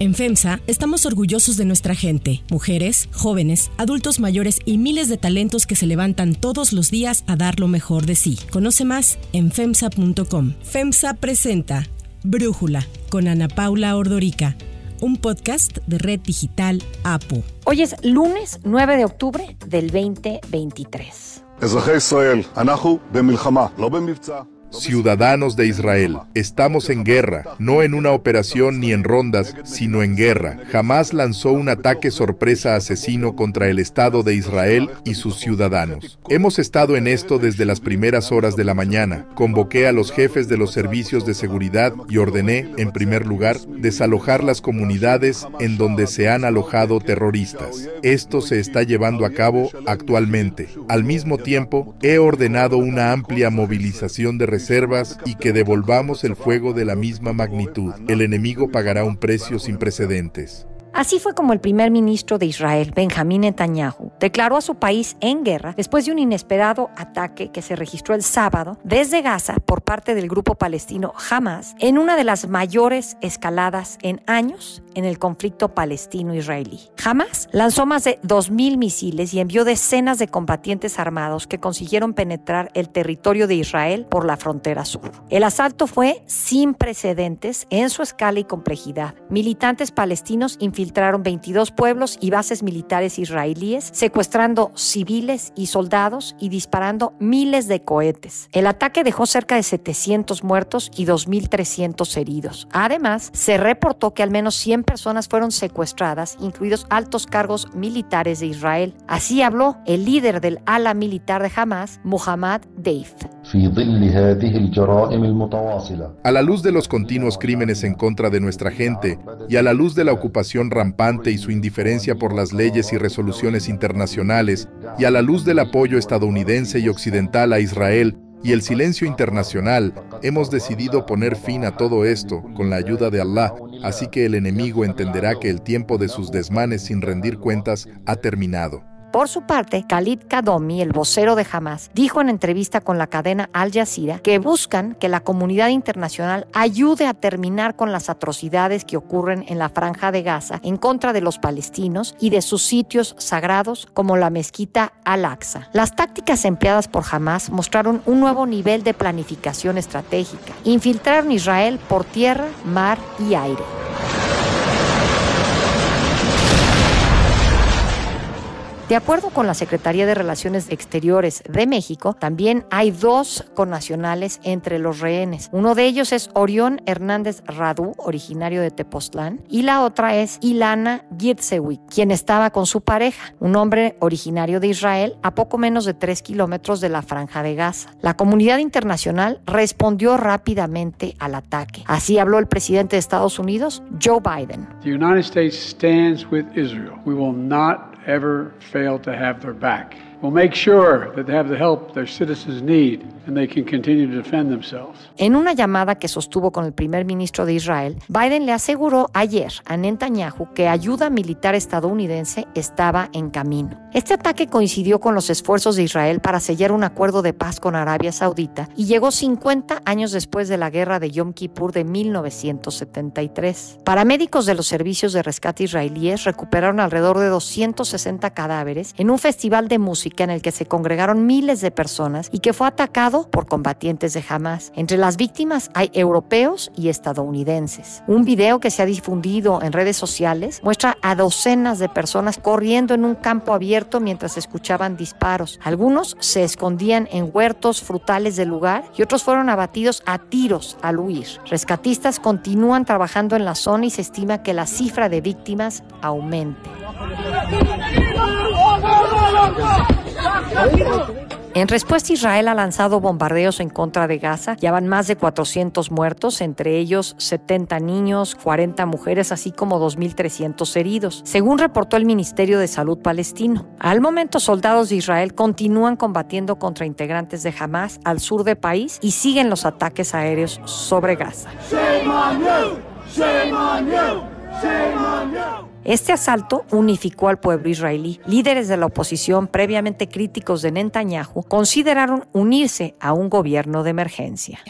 En FEMSA estamos orgullosos de nuestra gente, mujeres, jóvenes, adultos mayores y miles de talentos que se levantan todos los días a dar lo mejor de sí. Conoce más en FEMSA.com. FEMSA presenta Brújula con Ana Paula Ordorica, un podcast de Red Digital APO. Hoy es lunes 9 de octubre del 2023. Ciudadanos de Israel, estamos en guerra, no en una operación ni en rondas, sino en guerra. Jamás lanzó un ataque sorpresa asesino contra el Estado de Israel y sus ciudadanos. Hemos estado en esto desde las primeras horas de la mañana. Convoqué a los jefes de los servicios de seguridad y ordené, en primer lugar, desalojar las comunidades en donde se han alojado terroristas. Esto se está llevando a cabo actualmente. Al mismo tiempo, he ordenado una amplia movilización de reservas y que devolvamos el fuego de la misma magnitud. El enemigo pagará un precio sin precedentes. Así fue como el primer ministro de Israel, Benjamín Netanyahu, declaró a su país en guerra después de un inesperado ataque que se registró el sábado desde Gaza por parte del grupo palestino Hamas en una de las mayores escaladas en años en el conflicto palestino-israelí. Hamas lanzó más de 2.000 misiles y envió decenas de combatientes armados que consiguieron penetrar el territorio de Israel por la frontera sur. El asalto fue sin precedentes en su escala y complejidad. Militantes palestinos infiltraron 22 pueblos y bases militares israelíes, secuestrando civiles y soldados y disparando miles de cohetes. El ataque dejó cerca de 700 muertos y 2.300 heridos. Además, se reportó que al menos 100 personas fueron secuestradas, incluidos altos cargos militares de Israel. Así habló el líder del ala militar de Hamas, Muhammad Deif. A la luz de los continuos crímenes en contra de nuestra gente y a la luz de la ocupación rampante y su indiferencia por las leyes y resoluciones internacionales y a la luz del apoyo estadounidense y occidental a Israel y el silencio internacional, hemos decidido poner fin a todo esto con la ayuda de Allah, así que el enemigo entenderá que el tiempo de sus desmanes sin rendir cuentas ha terminado. Por su parte, Khalid Kadomi, el vocero de Hamas, dijo en entrevista con la cadena Al Jazeera que buscan que la comunidad internacional ayude a terminar con las atrocidades que ocurren en la franja de Gaza en contra de los palestinos y de sus sitios sagrados como la mezquita Al-Aqsa. Las tácticas empleadas por Hamas mostraron un nuevo nivel de planificación estratégica. Infiltraron Israel por tierra, mar y aire. De acuerdo con la Secretaría de Relaciones Exteriores de México, también hay dos connacionales entre los rehenes. Uno de ellos es Orión Hernández Radu, originario de Tepoztlán, y la otra es Ilana Gitzewi, quien estaba con su pareja, un hombre originario de Israel, a poco menos de tres kilómetros de la franja de Gaza. La comunidad internacional respondió rápidamente al ataque. Así habló el presidente de Estados Unidos, Joe Biden. The United States stands with Israel. We will not ever fail to have their back. We'll make sure that they have the help their citizens need En una llamada que sostuvo con el primer ministro de Israel, Biden le aseguró ayer a Netanyahu que ayuda militar estadounidense estaba en camino. Este ataque coincidió con los esfuerzos de Israel para sellar un acuerdo de paz con Arabia Saudita y llegó 50 años después de la guerra de Yom Kippur de 1973. Paramédicos de los servicios de rescate israelíes recuperaron alrededor de 260 cadáveres en un festival de música en el que se congregaron miles de personas y que fue atacado por combatientes de Hamas. Entre las víctimas hay europeos y estadounidenses. Un video que se ha difundido en redes sociales muestra a docenas de personas corriendo en un campo abierto mientras escuchaban disparos. Algunos se escondían en huertos frutales del lugar y otros fueron abatidos a tiros al huir. Rescatistas continúan trabajando en la zona y se estima que la cifra de víctimas aumente. En respuesta, Israel ha lanzado bombardeos en contra de Gaza. Ya van más de 400 muertos, entre ellos 70 niños, 40 mujeres, así como 2.300 heridos, según reportó el Ministerio de Salud palestino. Al momento, soldados de Israel continúan combatiendo contra integrantes de Hamas al sur del país y siguen los ataques aéreos sobre Gaza. Este asalto unificó al pueblo israelí. Líderes de la oposición, previamente críticos de Netanyahu, consideraron unirse a un gobierno de emergencia.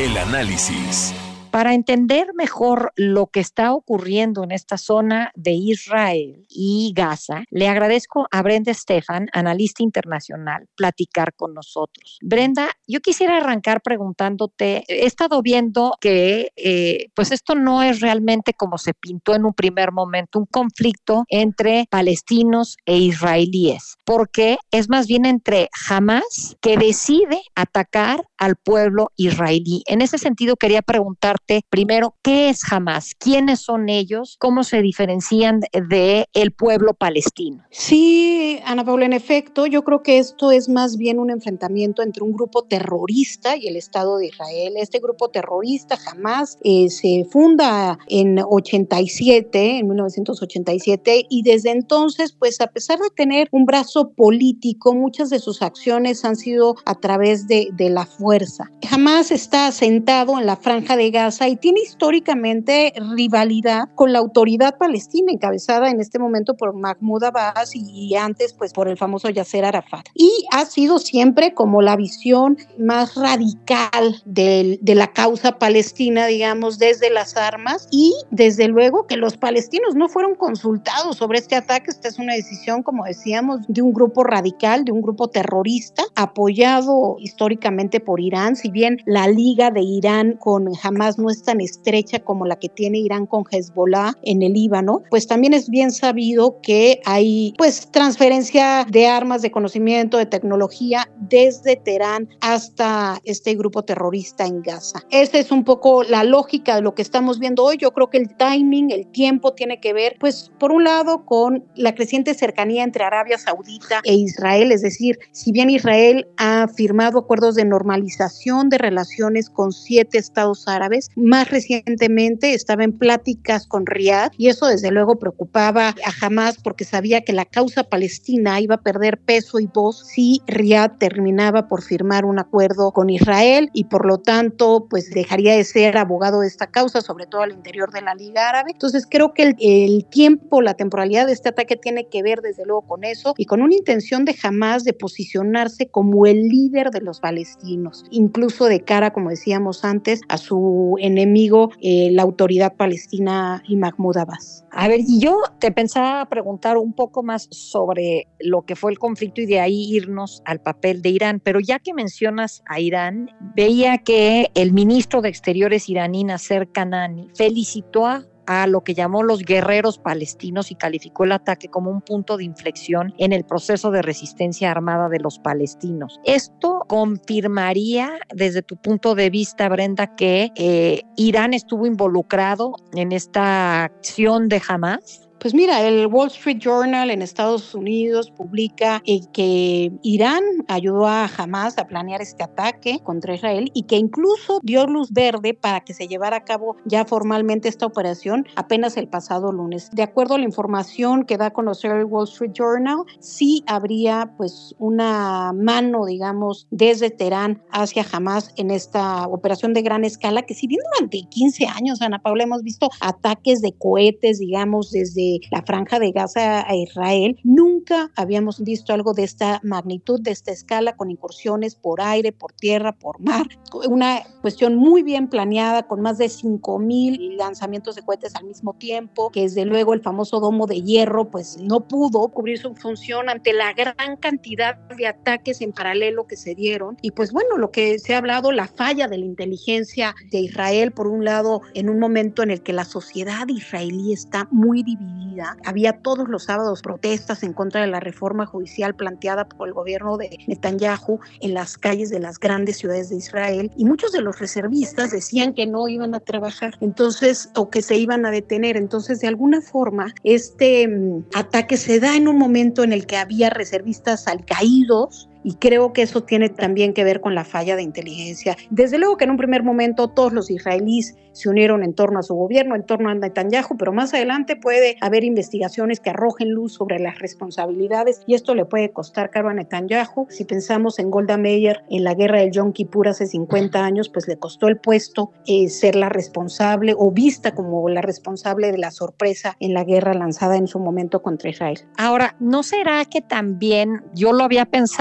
El análisis. Para entender mejor lo que está ocurriendo en esta zona de Israel y Gaza, le agradezco a Brenda Stefan, analista internacional, platicar con nosotros. Brenda, yo quisiera arrancar preguntándote, he estado viendo que eh, pues esto no es realmente como se pintó en un primer momento, un conflicto entre palestinos e israelíes, porque es más bien entre Hamas que decide atacar al pueblo israelí. En ese sentido, quería preguntarte primero, ¿qué es Hamas? ¿Quiénes son ellos? ¿Cómo se diferencian de el pueblo palestino? Sí, Ana Paula, en efecto, yo creo que esto es más bien un enfrentamiento entre un grupo terrorista y el Estado de Israel. Este grupo terrorista Hamas eh, se funda en 87, en 1987, y desde entonces, pues a pesar de tener un brazo político, muchas de sus acciones han sido a través de, la fuerza. Hamas está asentado en la franja de Gaza y tiene históricamente rivalidad con la autoridad palestina encabezada en este momento por Mahmoud Abbas y, antes pues por el famoso Yasser Arafat. Y ha sido siempre como la visión más radical de, de la causa palestina, digamos, desde las armas y desde luego que los palestinos no fueron consultados sobre este ataque. Esta es una decisión, como decíamos, de un grupo radical, de un grupo terrorista, apoyado históricamente por Irán, si bien la liga de Irán con Hamas no es tan estrecha como la que tiene Irán con Hezbollah en el Líbano, pues también es bien sabido que hay pues transferencia de armas, de conocimiento, de tecnología desde Teherán hasta este grupo terrorista en Gaza. Esa es un poco la lógica de lo que estamos viendo hoy. Yo creo que el timing, el tiempo tiene que ver pues por un lado con la creciente cercanía entre Arabia Saudita e Israel, es decir, si bien Israel ha firmado acuerdos de normalización de relaciones con siete estados árabes, más recientemente estaba en pláticas con Riad y eso desde luego preocupaba a Hamas porque sabía que la causa palestina iba a perder peso y voz si Riad terminaba por firmar un acuerdo con Israel y por lo tanto pues dejaría de ser abogado de esta causa, sobre todo al interior de la Liga Árabe. Entonces creo que el, el tiempo, la temporalidad de este ataque tiene que ver desde luego con eso y con una intención de Hamas de posicionarse como el líder de los palestinos, incluso de cara, como decíamos antes, a su enemigo, eh, la autoridad palestina y Mahmoud Abbas. A ver, yo te pensaba preguntar un poco más sobre lo que fue el conflicto y de ahí irnos al papel de Irán, pero ya que mencionas a Irán, veía que el ministro de Exteriores iraní Nasser Kanani felicitó a a lo que llamó los guerreros palestinos y calificó el ataque como un punto de inflexión en el proceso de resistencia armada de los palestinos. Esto confirmaría desde tu punto de vista, Brenda, que eh, Irán estuvo involucrado en esta acción de Hamas. Pues mira, el Wall Street Journal en Estados Unidos publica eh, que Irán ayudó a Hamas a planear este ataque contra Israel y que incluso dio luz verde para que se llevara a cabo ya formalmente esta operación apenas el pasado lunes. De acuerdo a la información que da a conocer el Wall Street Journal, sí habría pues una mano, digamos, desde Teherán hacia Hamas en esta operación de gran escala que si bien durante 15 años, Ana Paula, hemos visto ataques de cohetes, digamos, desde la franja de Gaza a Israel, nunca habíamos visto algo de esta magnitud, de esta escala, con incursiones por aire, por tierra, por mar. Una cuestión muy bien planeada, con más de 5 mil lanzamientos de cohetes al mismo tiempo, que desde luego el famoso domo de hierro, pues no pudo cubrir su función ante la gran cantidad de ataques en paralelo que se dieron. Y pues bueno, lo que se ha hablado, la falla de la inteligencia de Israel, por un lado, en un momento en el que la sociedad israelí está muy dividida había todos los sábados protestas en contra de la reforma judicial planteada por el gobierno de Netanyahu en las calles de las grandes ciudades de Israel y muchos de los reservistas decían que no iban a trabajar, entonces, o que se iban a detener. Entonces, de alguna forma, este mm, ataque se da en un momento en el que había reservistas al caídos y creo que eso tiene también que ver con la falla de inteligencia. Desde luego que en un primer momento todos los israelíes se unieron en torno a su gobierno, en torno a Netanyahu, pero más adelante puede haber investigaciones que arrojen luz sobre las responsabilidades y esto le puede costar caro a Netanyahu. Si pensamos en Golda Meir en la guerra del Yom Kippur hace 50 años, pues le costó el puesto eh, ser la responsable o vista como la responsable de la sorpresa en la guerra lanzada en su momento contra Israel. Ahora, ¿no será que también yo lo había pensado?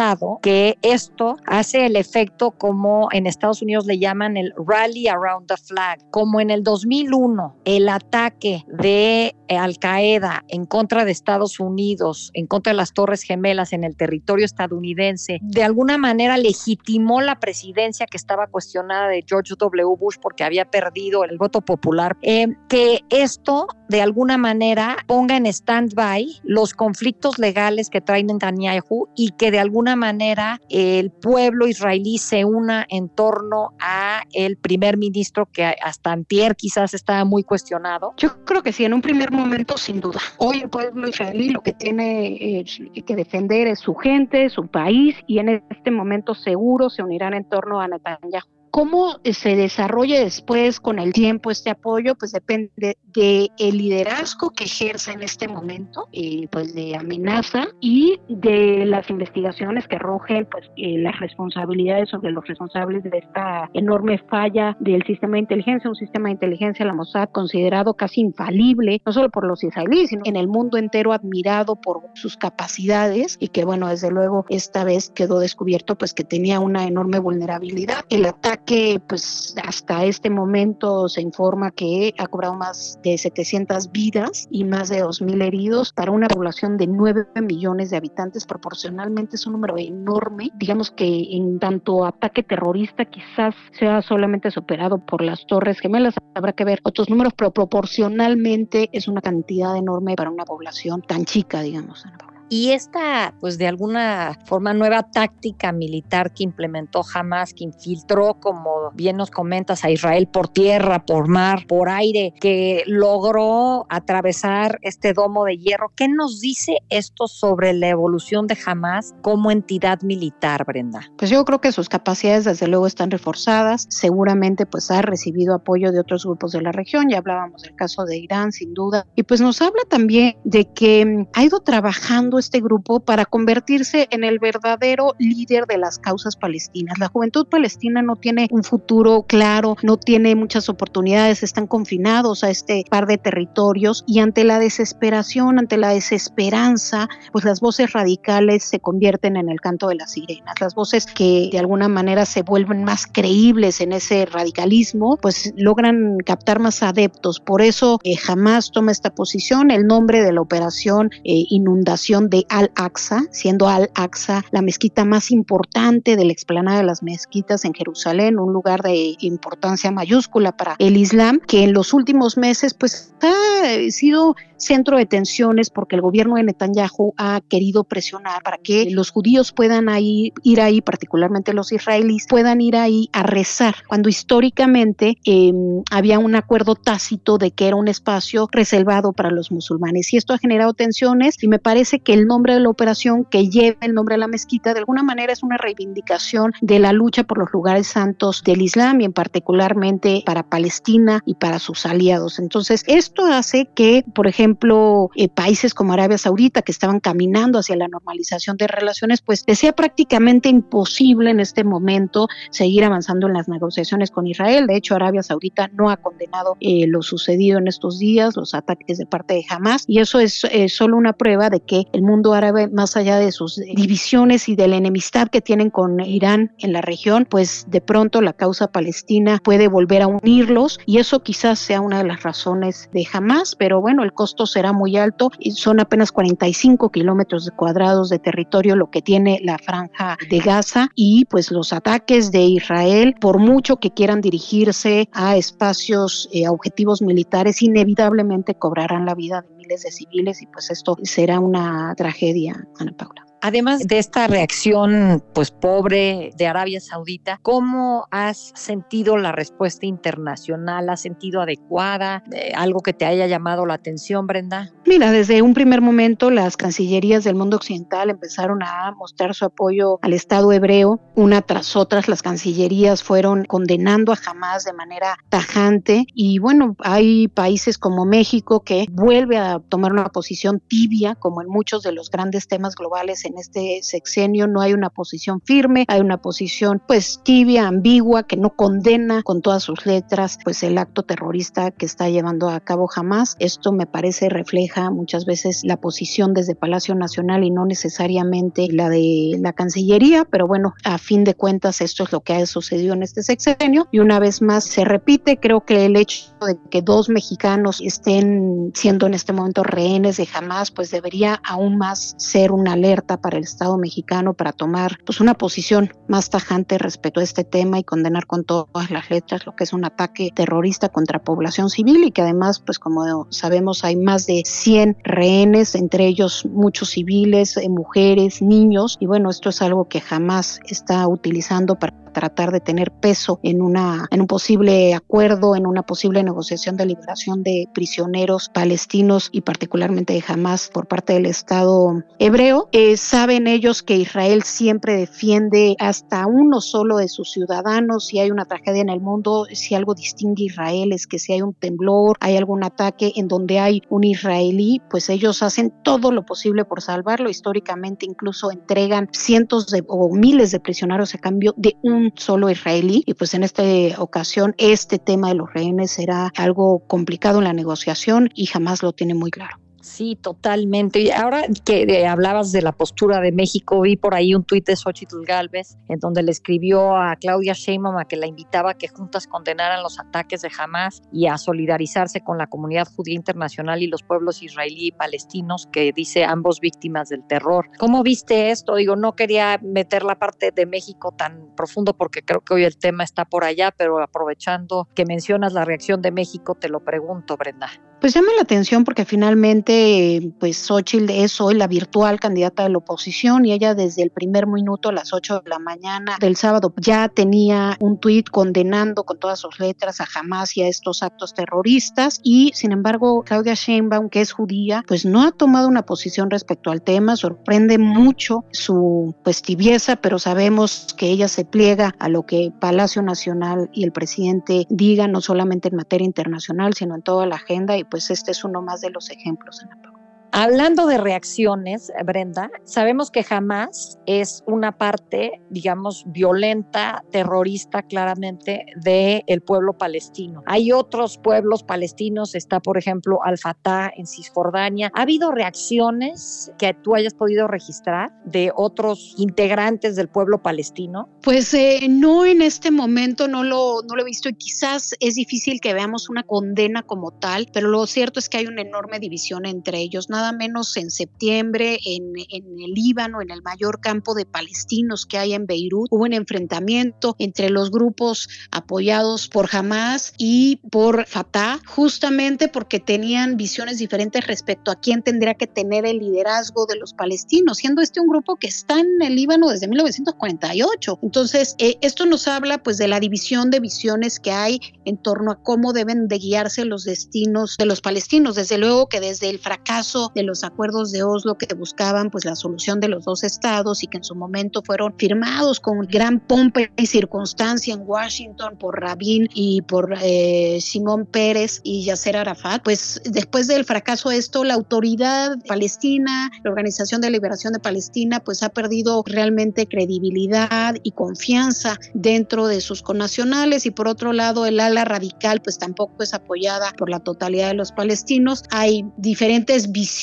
que esto hace el efecto como en Estados Unidos le llaman el rally around the flag, como en el 2001 el ataque de Al Qaeda en contra de Estados Unidos, en contra de las Torres Gemelas en el territorio estadounidense, de alguna manera legitimó la presidencia que estaba cuestionada de George W. Bush porque había perdido el voto popular, eh, que esto de alguna manera ponga en stand-by los conflictos legales que trae Netanyahu y que de alguna manera el pueblo israelí se una en torno a el primer ministro que hasta antier quizás estaba muy cuestionado. Yo creo que sí, en un primer momento sin duda. Hoy el pueblo israelí lo que tiene que defender es su gente, su país y en este momento seguro se unirán en torno a Netanyahu. ¿Cómo se desarrolla después con el tiempo este apoyo? Pues depende del el liderazgo que ejerce en este momento, eh, pues de amenaza y de las investigaciones que arrojen pues eh, las responsabilidades sobre los responsables de esta enorme falla del sistema de inteligencia, un sistema de inteligencia, la Mossad, considerado casi infalible, no solo por los israelíes, sino en el mundo entero admirado por sus capacidades y que bueno, desde luego esta vez quedó descubierto pues que tenía una enorme vulnerabilidad. El ataque que pues hasta este momento se informa que ha cobrado más de 700 vidas y más de 2.000 heridos para una población de 9 millones de habitantes. Proporcionalmente es un número enorme. Digamos que en tanto ataque terrorista quizás sea solamente superado por las Torres Gemelas. Habrá que ver otros números, pero proporcionalmente es una cantidad enorme para una población tan chica, digamos. Y esta, pues de alguna forma, nueva táctica militar que implementó Hamas, que infiltró, como bien nos comentas, a Israel por tierra, por mar, por aire, que logró atravesar este domo de hierro. ¿Qué nos dice esto sobre la evolución de Hamas como entidad militar, Brenda? Pues yo creo que sus capacidades desde luego están reforzadas. Seguramente pues ha recibido apoyo de otros grupos de la región. Ya hablábamos del caso de Irán, sin duda. Y pues nos habla también de que ha ido trabajando este grupo para convertirse en el verdadero líder de las causas palestinas. La juventud palestina no tiene un futuro claro, no tiene muchas oportunidades, están confinados a este par de territorios y ante la desesperación, ante la desesperanza, pues las voces radicales se convierten en el canto de las sirenas, las voces que de alguna manera se vuelven más creíbles en ese radicalismo, pues logran captar más adeptos. Por eso eh, jamás toma esta posición. El nombre de la operación eh, inundación de Al-Aqsa, siendo Al-Aqsa la mezquita más importante de la explanada de las mezquitas en Jerusalén, un lugar de importancia mayúscula para el Islam, que en los últimos meses pues ha sido centro de tensiones porque el gobierno de Netanyahu ha querido presionar para que los judíos puedan ahí, ir ahí, particularmente los israelíes, puedan ir ahí a rezar, cuando históricamente em, había un acuerdo tácito de que era un espacio reservado para los musulmanes. Y esto ha generado tensiones y me parece que el nombre de la operación que lleva el nombre de la mezquita de alguna manera es una reivindicación de la lucha por los lugares santos del Islam y en particularmente para Palestina y para sus aliados. Entonces, esto hace que, por ejemplo, eh, países como Arabia Saudita que estaban caminando hacia la normalización de relaciones, pues decía prácticamente imposible en este momento seguir avanzando en las negociaciones con Israel. De hecho, Arabia Saudita no ha condenado eh, lo sucedido en estos días, los ataques de parte de Hamas, y eso es solo una prueba de que el mundo árabe, más allá de sus divisiones y de la enemistad que tienen con Irán en la región, pues de pronto la causa palestina puede volver a unirlos y eso quizás sea una de las razones de Hamas, pero bueno, el costo será muy alto y son apenas 45 kilómetros cuadrados de territorio lo que tiene la franja de Gaza y pues los ataques de Israel, por mucho que quieran dirigirse a espacios, eh, a objetivos militares, inevitablemente cobrarán la vida de de civiles y pues esto será una tragedia, Ana Paula. Además de esta reacción pues pobre de Arabia Saudita, ¿cómo has sentido la respuesta internacional? ¿Has sentido adecuada? Eh, ¿Algo que te haya llamado la atención, Brenda? Mira, desde un primer momento las cancillerías del mundo occidental empezaron a mostrar su apoyo al Estado hebreo. Una tras otras las cancillerías fueron condenando a Hamas de manera tajante y bueno, hay países como México que vuelve a tomar una posición tibia como en muchos de los grandes temas globales este sexenio no hay una posición firme, hay una posición pues tibia, ambigua, que no condena con todas sus letras pues el acto terrorista que está llevando a cabo jamás. Esto me parece refleja muchas veces la posición desde Palacio Nacional y no necesariamente la de la Cancillería, pero bueno, a fin de cuentas esto es lo que ha sucedido en este sexenio y una vez más se repite, creo que el hecho de que dos mexicanos estén siendo en este momento rehenes de jamás, pues debería aún más ser una alerta para el Estado mexicano para tomar pues una posición más tajante respecto a este tema y condenar con todas las letras lo que es un ataque terrorista contra población civil y que además pues como sabemos hay más de 100 rehenes, entre ellos muchos civiles, eh, mujeres, niños. Y bueno, esto es algo que jamás está utilizando para tratar de tener peso en, una, en un posible acuerdo, en una posible negociación de liberación de prisioneros palestinos y particularmente de Hamas por parte del Estado hebreo. Eh, saben ellos que Israel siempre defiende hasta uno solo de sus ciudadanos. Si hay una tragedia en el mundo, si algo distingue a Israel es que si hay un temblor, hay algún ataque en donde hay un israelí, pues ellos hacen todo lo posible por salvarlo. Históricamente incluso entregan cientos de, o miles de prisioneros a cambio de un solo israelí y pues en esta ocasión este tema de los rehenes será algo complicado en la negociación y jamás lo tiene muy claro. Sí, totalmente. Y ahora que hablabas de la postura de México, vi por ahí un tuit de Xochitl Galvez en donde le escribió a Claudia Sheinbaum a que la invitaba a que juntas condenaran los ataques de Hamas y a solidarizarse con la comunidad judía internacional y los pueblos israelí y palestinos que dice ambos víctimas del terror. ¿Cómo viste esto? Digo, no quería meter la parte de México tan profundo porque creo que hoy el tema está por allá, pero aprovechando que mencionas la reacción de México, te lo pregunto, Brenda. Pues llama la atención porque finalmente, pues Xochitl es hoy la virtual candidata de la oposición y ella desde el primer minuto a las 8 de la mañana del sábado ya tenía un tuit condenando con todas sus letras a Hamas y a estos actos terroristas y sin embargo Claudia Sheinbaum, que es judía, pues no ha tomado una posición respecto al tema, sorprende mucho su pues tibieza, pero sabemos que ella se pliega a lo que Palacio Nacional y el presidente digan, no solamente en materia internacional, sino en toda la agenda y pues este es uno más de los ejemplos, Ana Paula. Hablando de reacciones, Brenda, sabemos que jamás es una parte, digamos, violenta, terrorista claramente del pueblo palestino. Hay otros pueblos palestinos, está por ejemplo Al-Fatah en Cisjordania. ¿Ha habido reacciones que tú hayas podido registrar de otros integrantes del pueblo palestino? Pues eh, no en este momento, no lo, no lo he visto y quizás es difícil que veamos una condena como tal, pero lo cierto es que hay una enorme división entre ellos menos en septiembre en, el Líbano, en el mayor campo de palestinos que hay en Beirut, hubo un enfrentamiento entre los grupos apoyados por Hamas y por Fatah, justamente porque tenían visiones diferentes respecto a quién tendría que tener el liderazgo de los palestinos, siendo este un grupo que está en el Líbano desde 1948. Entonces, eh, esto nos habla pues de la división de visiones que hay en torno a cómo deben de guiarse los destinos de los palestinos. Desde luego que desde el fracaso de los acuerdos de Oslo que buscaban pues la solución de los dos estados y que en su momento fueron firmados con gran pompa y circunstancia en Washington por Rabin y por eh, Simón Pérez y Yasser Arafat, pues después del fracaso de esto la autoridad palestina, la Organización de Liberación de Palestina pues ha perdido realmente credibilidad y confianza dentro de sus connacionales y por otro lado el ala radical pues tampoco es apoyada por la totalidad de los palestinos. Hay diferentes visiones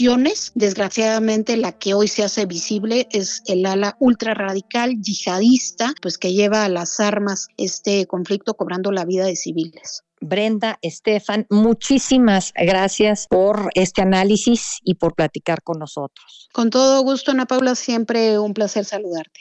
Desgraciadamente la que hoy se hace visible es el ala ultra radical yihadista, pues que lleva a las armas este conflicto cobrando la vida de civiles. Brenda, Estefan, muchísimas gracias por este análisis y por platicar con nosotros. Con todo gusto, Ana Paula, siempre un placer saludarte.